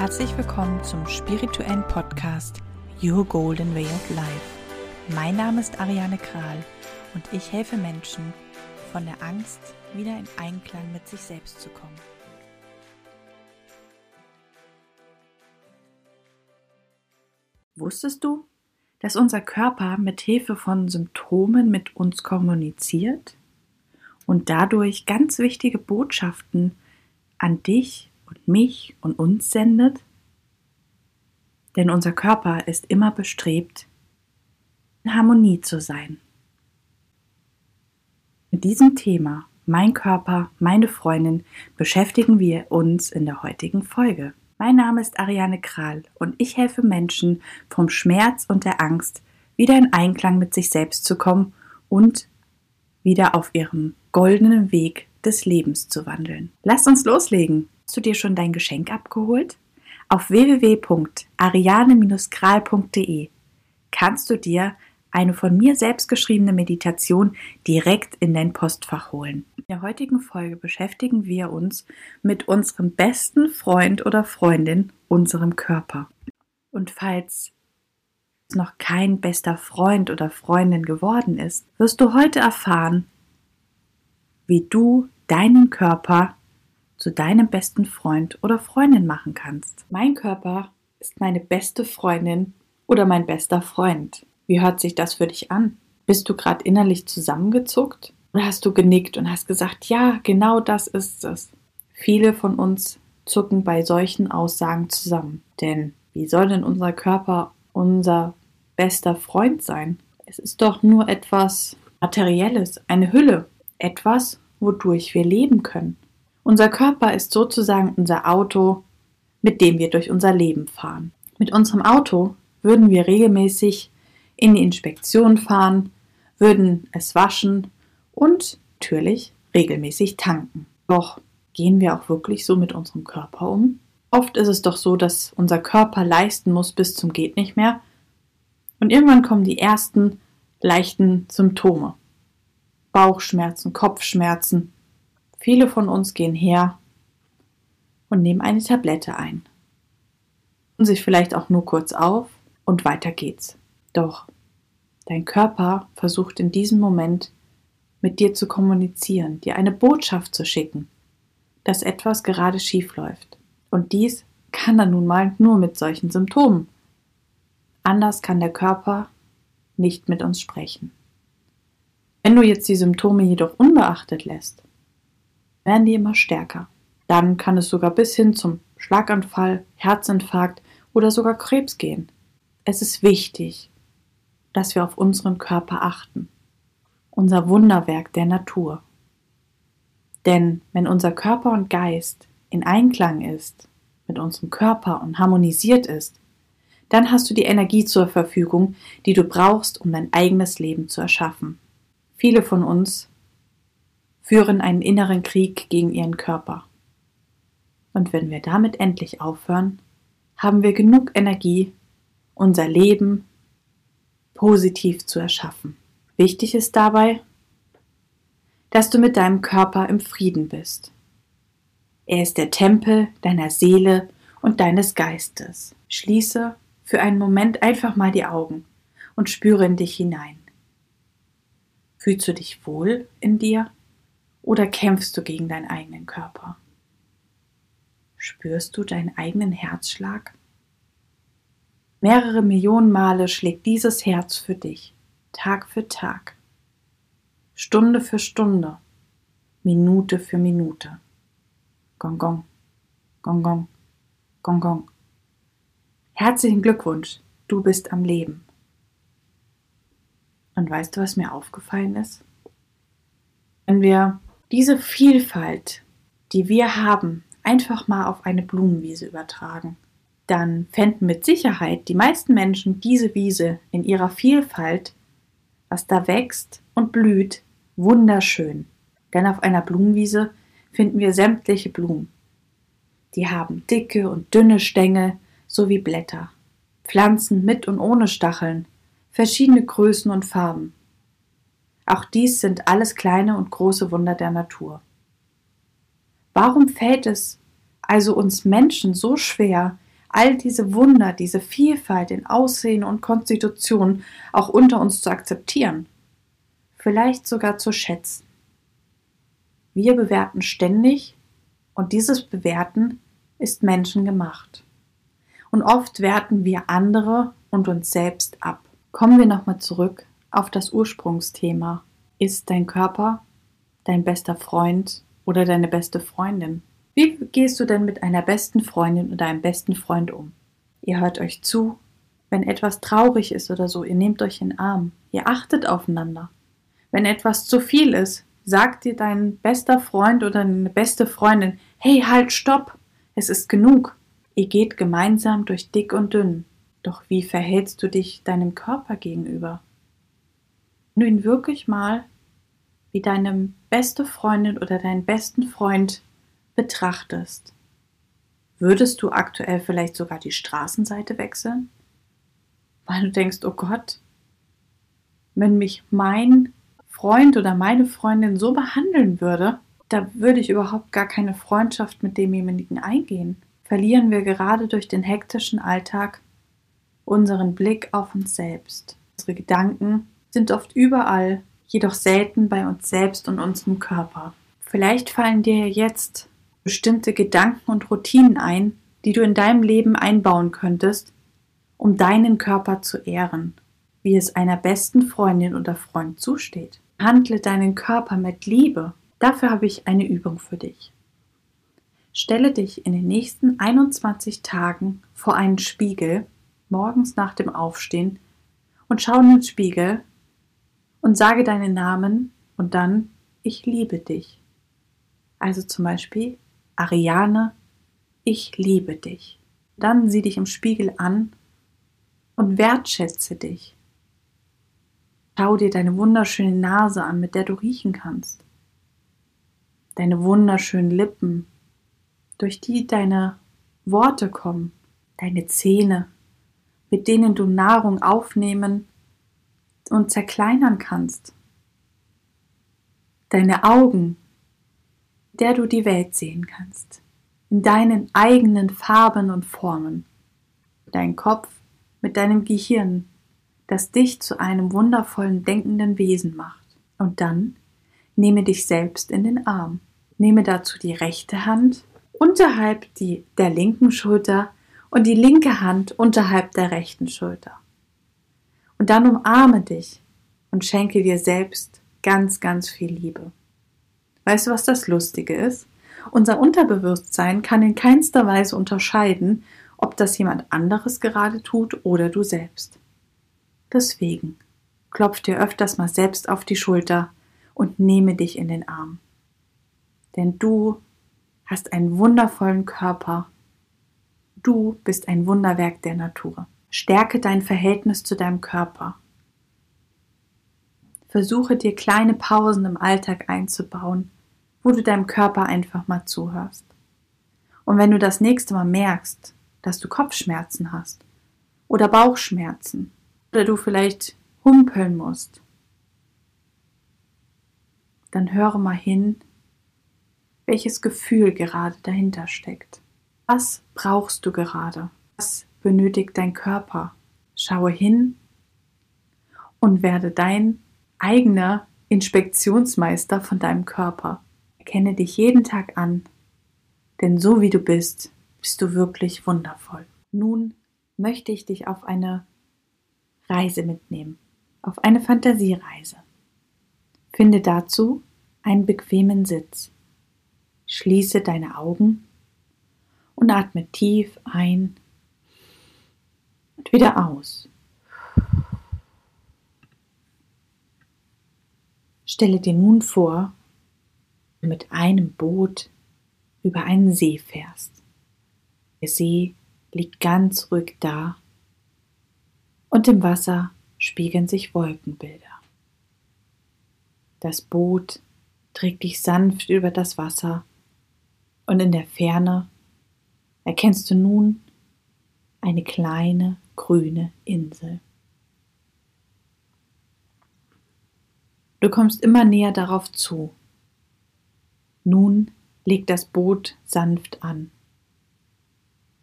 Herzlich willkommen zum spirituellen Podcast Your Golden Way of Life. Mein Name ist Ariane Kral und ich helfe Menschen, von der Angst wieder in Einklang mit sich selbst zu kommen. Wusstest du, dass unser Körper mit Hilfe von Symptomen mit uns kommuniziert und dadurch ganz wichtige Botschaften an dich mich und uns sendet? Denn unser Körper ist immer bestrebt, in Harmonie zu sein. Mit diesem Thema, mein Körper, meine Freundin, beschäftigen wir uns in der heutigen Folge. Mein Name ist Ariane Kral und ich helfe Menschen, vom Schmerz und der Angst wieder in Einklang mit sich selbst zu kommen und wieder auf ihrem goldenen Weg des Lebens zu wandeln. Lass uns loslegen. Hast du dir schon dein Geschenk abgeholt? Auf www.ariane-kral.de kannst du dir eine von mir selbst geschriebene Meditation direkt in dein Postfach holen. In der heutigen Folge beschäftigen wir uns mit unserem besten Freund oder Freundin, unserem Körper. Und falls es noch kein bester Freund oder Freundin geworden ist, wirst du heute erfahren, wie du deinen Körper zu deinem besten Freund oder Freundin machen kannst. Mein Körper ist meine beste Freundin oder mein bester Freund. Wie hört sich das für dich an? Bist du gerade innerlich zusammengezuckt? Oder hast du genickt und hast gesagt, ja, genau das ist es? Viele von uns zucken bei solchen Aussagen zusammen. Denn wie soll denn unser Körper unser bester Freund sein? Es ist doch nur etwas Materielles, eine Hülle, etwas, wodurch wir leben können. Unser Körper ist sozusagen unser Auto, mit dem wir durch unser Leben fahren. Mit unserem Auto würden wir regelmäßig in die Inspektion fahren, würden es waschen und natürlich regelmäßig tanken. Doch gehen wir auch wirklich so mit unserem Körper um? Oft ist es doch so, dass unser Körper leisten muss bis zum geht nicht mehr und irgendwann kommen die ersten leichten Symptome. Bauchschmerzen, Kopfschmerzen. Viele von uns gehen her und nehmen eine Tablette ein. Und sich vielleicht auch nur kurz auf und weiter geht's. Doch dein Körper versucht in diesem Moment mit dir zu kommunizieren, dir eine Botschaft zu schicken, dass etwas gerade schief läuft. Und dies kann er nun mal nur mit solchen Symptomen. Anders kann der Körper nicht mit uns sprechen. Wenn du jetzt die Symptome jedoch unbeachtet lässt, werden die immer stärker. Dann kann es sogar bis hin zum Schlaganfall, Herzinfarkt oder sogar Krebs gehen. Es ist wichtig, dass wir auf unseren Körper achten, unser Wunderwerk der Natur. Denn wenn unser Körper und Geist in Einklang ist mit unserem Körper und harmonisiert ist, dann hast du die Energie zur Verfügung, die du brauchst, um dein eigenes Leben zu erschaffen. Viele von uns führen einen inneren Krieg gegen ihren Körper. Und wenn wir damit endlich aufhören, haben wir genug Energie, unser Leben positiv zu erschaffen. Wichtig ist dabei, dass du mit deinem Körper im Frieden bist. Er ist der Tempel deiner Seele und deines Geistes. Schließe für einen Moment einfach mal die Augen und spüre in dich hinein. Fühlst du dich wohl in dir oder kämpfst du gegen deinen eigenen Körper? Spürst du deinen eigenen Herzschlag? Mehrere Millionen Male schlägt dieses Herz für dich, Tag für Tag, Stunde für Stunde, Minute für Minute. Gong Gong, Gong Gong, Gong Gong. Herzlichen Glückwunsch, du bist am Leben. Und weißt du, was mir aufgefallen ist? Wenn wir diese Vielfalt, die wir haben, einfach mal auf eine Blumenwiese übertragen, dann fänden mit Sicherheit die meisten Menschen diese Wiese in ihrer Vielfalt, was da wächst und blüht, wunderschön. Denn auf einer Blumenwiese finden wir sämtliche Blumen. Die haben dicke und dünne Stängel sowie Blätter, Pflanzen mit und ohne Stacheln, verschiedene Größen und Farben. Auch dies sind alles kleine und große Wunder der Natur. Warum fällt es also uns Menschen so schwer, all diese Wunder, diese Vielfalt in Aussehen und Konstitution auch unter uns zu akzeptieren, vielleicht sogar zu schätzen. Wir bewerten ständig und dieses Bewerten ist menschengemacht. Und oft werten wir andere und uns selbst ab. Kommen wir nochmal zurück auf das Ursprungsthema. Ist dein Körper dein bester Freund oder deine beste Freundin? Wie gehst du denn mit einer besten Freundin oder einem besten Freund um? Ihr hört euch zu, wenn etwas traurig ist oder so, ihr nehmt euch in den Arm, ihr achtet aufeinander. Wenn etwas zu viel ist, sagt dir dein bester Freund oder deine beste Freundin, hey, halt, stopp, es ist genug. Ihr geht gemeinsam durch dick und dünn. Doch wie verhältst du dich deinem Körper gegenüber? Wenn ihn wirklich mal wie deine beste Freundin oder deinen besten Freund betrachtest, würdest du aktuell vielleicht sogar die Straßenseite wechseln? Weil du denkst, oh Gott, wenn mich mein Freund oder meine Freundin so behandeln würde, da würde ich überhaupt gar keine Freundschaft mit demjenigen eingehen. Verlieren wir gerade durch den hektischen Alltag unseren Blick auf uns selbst. Unsere Gedanken sind oft überall, jedoch selten bei uns selbst und unserem Körper. Vielleicht fallen dir jetzt bestimmte Gedanken und Routinen ein, die du in deinem Leben einbauen könntest, um deinen Körper zu ehren, wie es einer besten Freundin oder Freund zusteht. Handle deinen Körper mit Liebe. Dafür habe ich eine Übung für dich. Stelle dich in den nächsten 21 Tagen vor einen Spiegel, morgens nach dem Aufstehen, und schau in den Spiegel und sage deinen Namen und dann Ich liebe dich. Also zum Beispiel Ariane, ich liebe dich. Dann sieh dich im Spiegel an und wertschätze dich. Schau dir deine wunderschöne Nase an, mit der du riechen kannst. Deine wunderschönen Lippen, durch die deine Worte kommen, deine Zähne, mit denen du Nahrung aufnehmen und zerkleinern kannst. Deine Augen, der du die Welt sehen kannst, in deinen eigenen Farben und Formen, dein Kopf mit deinem Gehirn, das dich zu einem wundervollen denkenden Wesen macht. Und dann nehme dich selbst in den Arm. Nehme dazu die rechte Hand unterhalb die, der linken Schulter und die linke Hand unterhalb der rechten Schulter. Und dann umarme dich und schenke dir selbst ganz, ganz viel Liebe. Weißt du, was das Lustige ist? Unser Unterbewusstsein kann in keinster Weise unterscheiden, ob das jemand anderes gerade tut oder du selbst. Deswegen klopf dir öfters mal selbst auf die Schulter und nehme dich in den Arm. Denn du hast einen wundervollen Körper. Du bist ein Wunderwerk der Natur. Stärke dein Verhältnis zu deinem Körper. Versuche dir kleine Pausen im Alltag einzubauen, wo du deinem Körper einfach mal zuhörst. Und wenn du das nächste Mal merkst, dass du Kopfschmerzen hast oder Bauchschmerzen oder du vielleicht humpeln musst, dann höre mal hin, welches Gefühl gerade dahinter steckt. Was brauchst du gerade? Was benötigt dein Körper? Schaue hin und werde dein eigener Inspektionsmeister von deinem Körper. Erkenne dich jeden Tag an, denn so wie du bist, bist du wirklich wundervoll. Nun möchte ich dich auf eine Reise mitnehmen, auf eine Fantasiereise. Finde dazu einen bequemen Sitz. Schließe deine Augen und atme tief ein und wieder aus. Stelle dir nun vor, mit einem Boot über einen See fährst. Der See liegt ganz ruhig da und im Wasser spiegeln sich Wolkenbilder. Das Boot trägt dich sanft über das Wasser und in der Ferne erkennst du nun eine kleine grüne Insel. Du kommst immer näher darauf zu nun legt das Boot sanft an.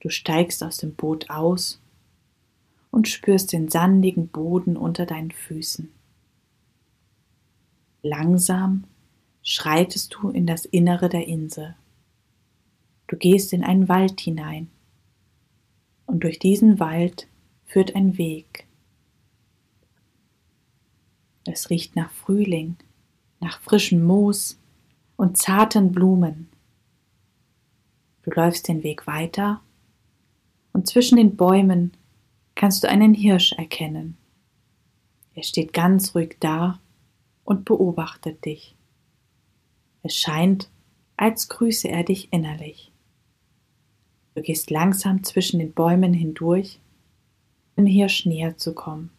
Du steigst aus dem Boot aus und spürst den sandigen Boden unter deinen Füßen. Langsam schreitest du in das Innere der Insel. Du gehst in einen Wald hinein und durch diesen Wald führt ein Weg. Es riecht nach Frühling, nach frischem Moos und zarten Blumen. Du läufst den Weg weiter und zwischen den Bäumen kannst du einen Hirsch erkennen. Er steht ganz ruhig da und beobachtet dich. Es scheint, als grüße er dich innerlich. Du gehst langsam zwischen den Bäumen hindurch, dem Hirsch näher zu kommen.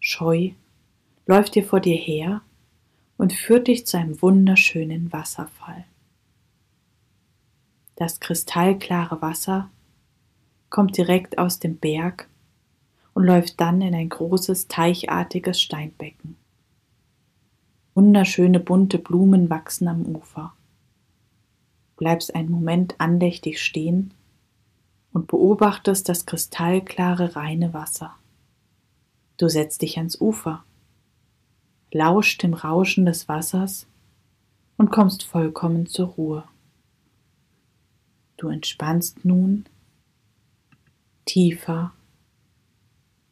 Scheu läuft dir vor dir her und führt dich zu einem wunderschönen Wasserfall. Das kristallklare Wasser kommt direkt aus dem Berg und läuft dann in ein großes teichartiges Steinbecken. Wunderschöne bunte Blumen wachsen am Ufer. Bleibst einen Moment andächtig stehen und beobachtest das kristallklare reine Wasser. Du setzt dich ans Ufer, lauscht dem Rauschen des Wassers und kommst vollkommen zur Ruhe. Du entspannst nun tiefer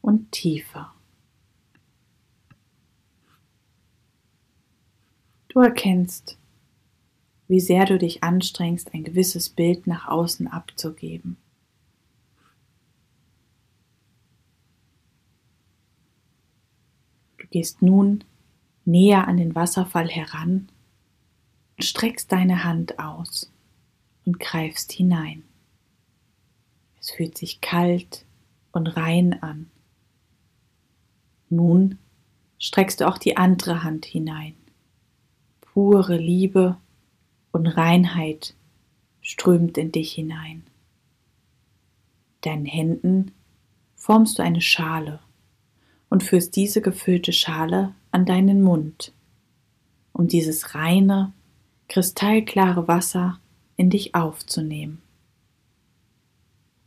und tiefer. Du erkennst, wie sehr du dich anstrengst, ein gewisses Bild nach außen abzugeben. Du gehst nun näher an den Wasserfall heran und streckst deine Hand aus und greifst hinein. Es fühlt sich kalt und rein an. Nun streckst du auch die andere Hand hinein. Pure Liebe und Reinheit strömt in dich hinein. Deinen Händen formst du eine Schale und führst diese gefüllte Schale an deinen Mund, um dieses reine, kristallklare Wasser in dich aufzunehmen.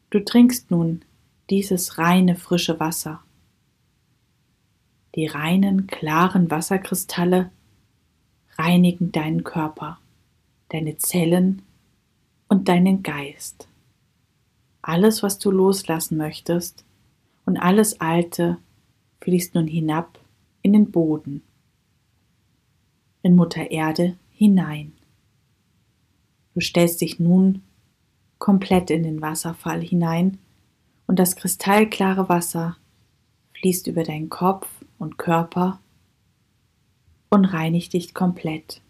Du trinkst nun dieses reine, frische Wasser. Die reinen, klaren Wasserkristalle reinigen deinen Körper, deine Zellen und deinen Geist. Alles, was du loslassen möchtest und alles Alte fließt nun hinab in den Boden, in Mutter Erde hinein. Du stellst dich nun komplett in den Wasserfall hinein und das kristallklare Wasser fließt über deinen Kopf und Körper und reinigt dich komplett,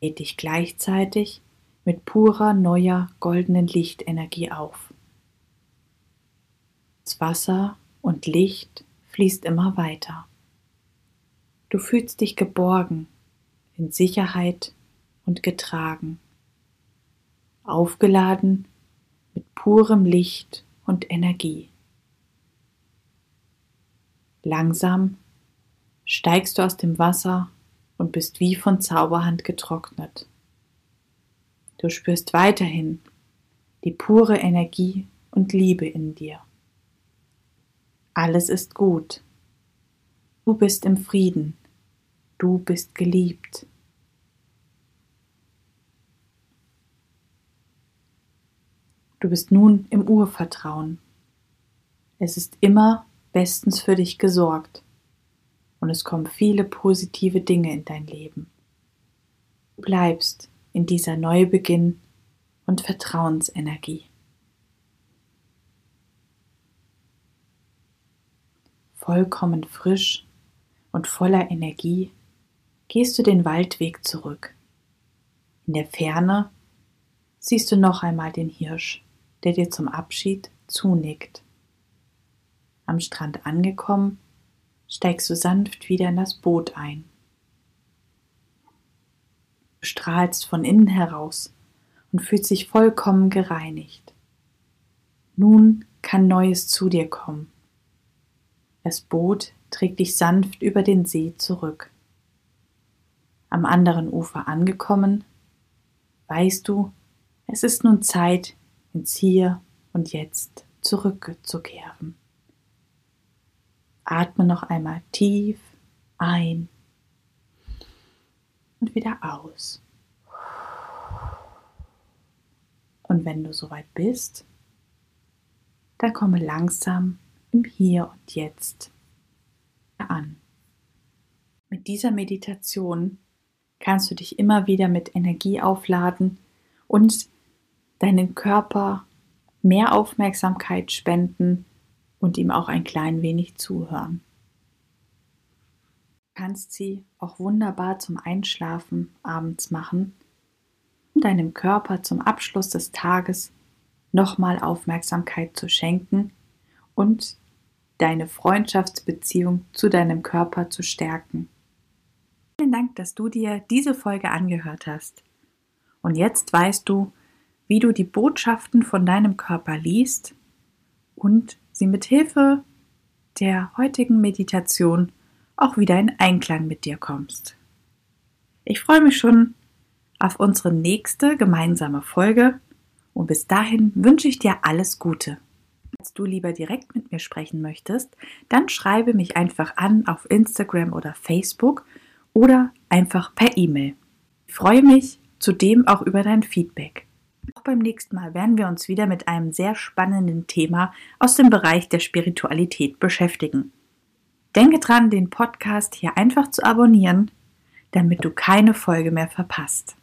lädt dich gleichzeitig mit purer, neuer, goldenen Lichtenergie auf. Das Wasser und Licht fließt immer weiter. Du fühlst dich geborgen, in Sicherheit und getragen aufgeladen mit purem Licht und Energie. Langsam steigst du aus dem Wasser und bist wie von Zauberhand getrocknet. Du spürst weiterhin die pure Energie und Liebe in dir. Alles ist gut. Du bist im Frieden. Du bist geliebt. Du bist nun im Urvertrauen. Es ist immer bestens für dich gesorgt und es kommen viele positive Dinge in dein Leben. Du bleibst in dieser Neubeginn und Vertrauensenergie. Vollkommen frisch und voller Energie gehst du den Waldweg zurück. In der Ferne siehst du noch einmal den Hirsch der dir zum Abschied zunickt. Am Strand angekommen, steigst du sanft wieder in das Boot ein. Du strahlst von innen heraus und fühlst dich vollkommen gereinigt. Nun kann Neues zu dir kommen. Das Boot trägt dich sanft über den See zurück. Am anderen Ufer angekommen, weißt du, es ist nun Zeit, ins Hier und Jetzt zurückzukehren. Atme noch einmal tief ein und wieder aus. Und wenn du soweit bist, dann komme langsam im Hier und Jetzt an. Mit dieser Meditation kannst du dich immer wieder mit Energie aufladen und deinen Körper mehr Aufmerksamkeit spenden und ihm auch ein klein wenig zuhören. Du kannst sie auch wunderbar zum Einschlafen abends machen, um deinem Körper zum Abschluss des Tages nochmal Aufmerksamkeit zu schenken und deine Freundschaftsbeziehung zu deinem Körper zu stärken. Vielen Dank, dass du dir diese Folge angehört hast. Und jetzt weißt du, wie du die Botschaften von deinem Körper liest und sie mit Hilfe der heutigen Meditation auch wieder in Einklang mit dir kommst. Ich freue mich schon auf unsere nächste gemeinsame Folge und bis dahin wünsche ich dir alles Gute. Du lieber direkt mit mir sprechen möchtest, dann schreibe mich einfach an auf Instagram oder Facebook oder einfach per E-Mail. Ich freue mich zudem auch über dein Feedback. Auch beim nächsten Mal werden wir uns wieder mit einem sehr spannenden Thema aus dem Bereich der Spiritualität beschäftigen. Denke dran, den Podcast hier einfach zu abonnieren, damit du keine Folge mehr verpasst.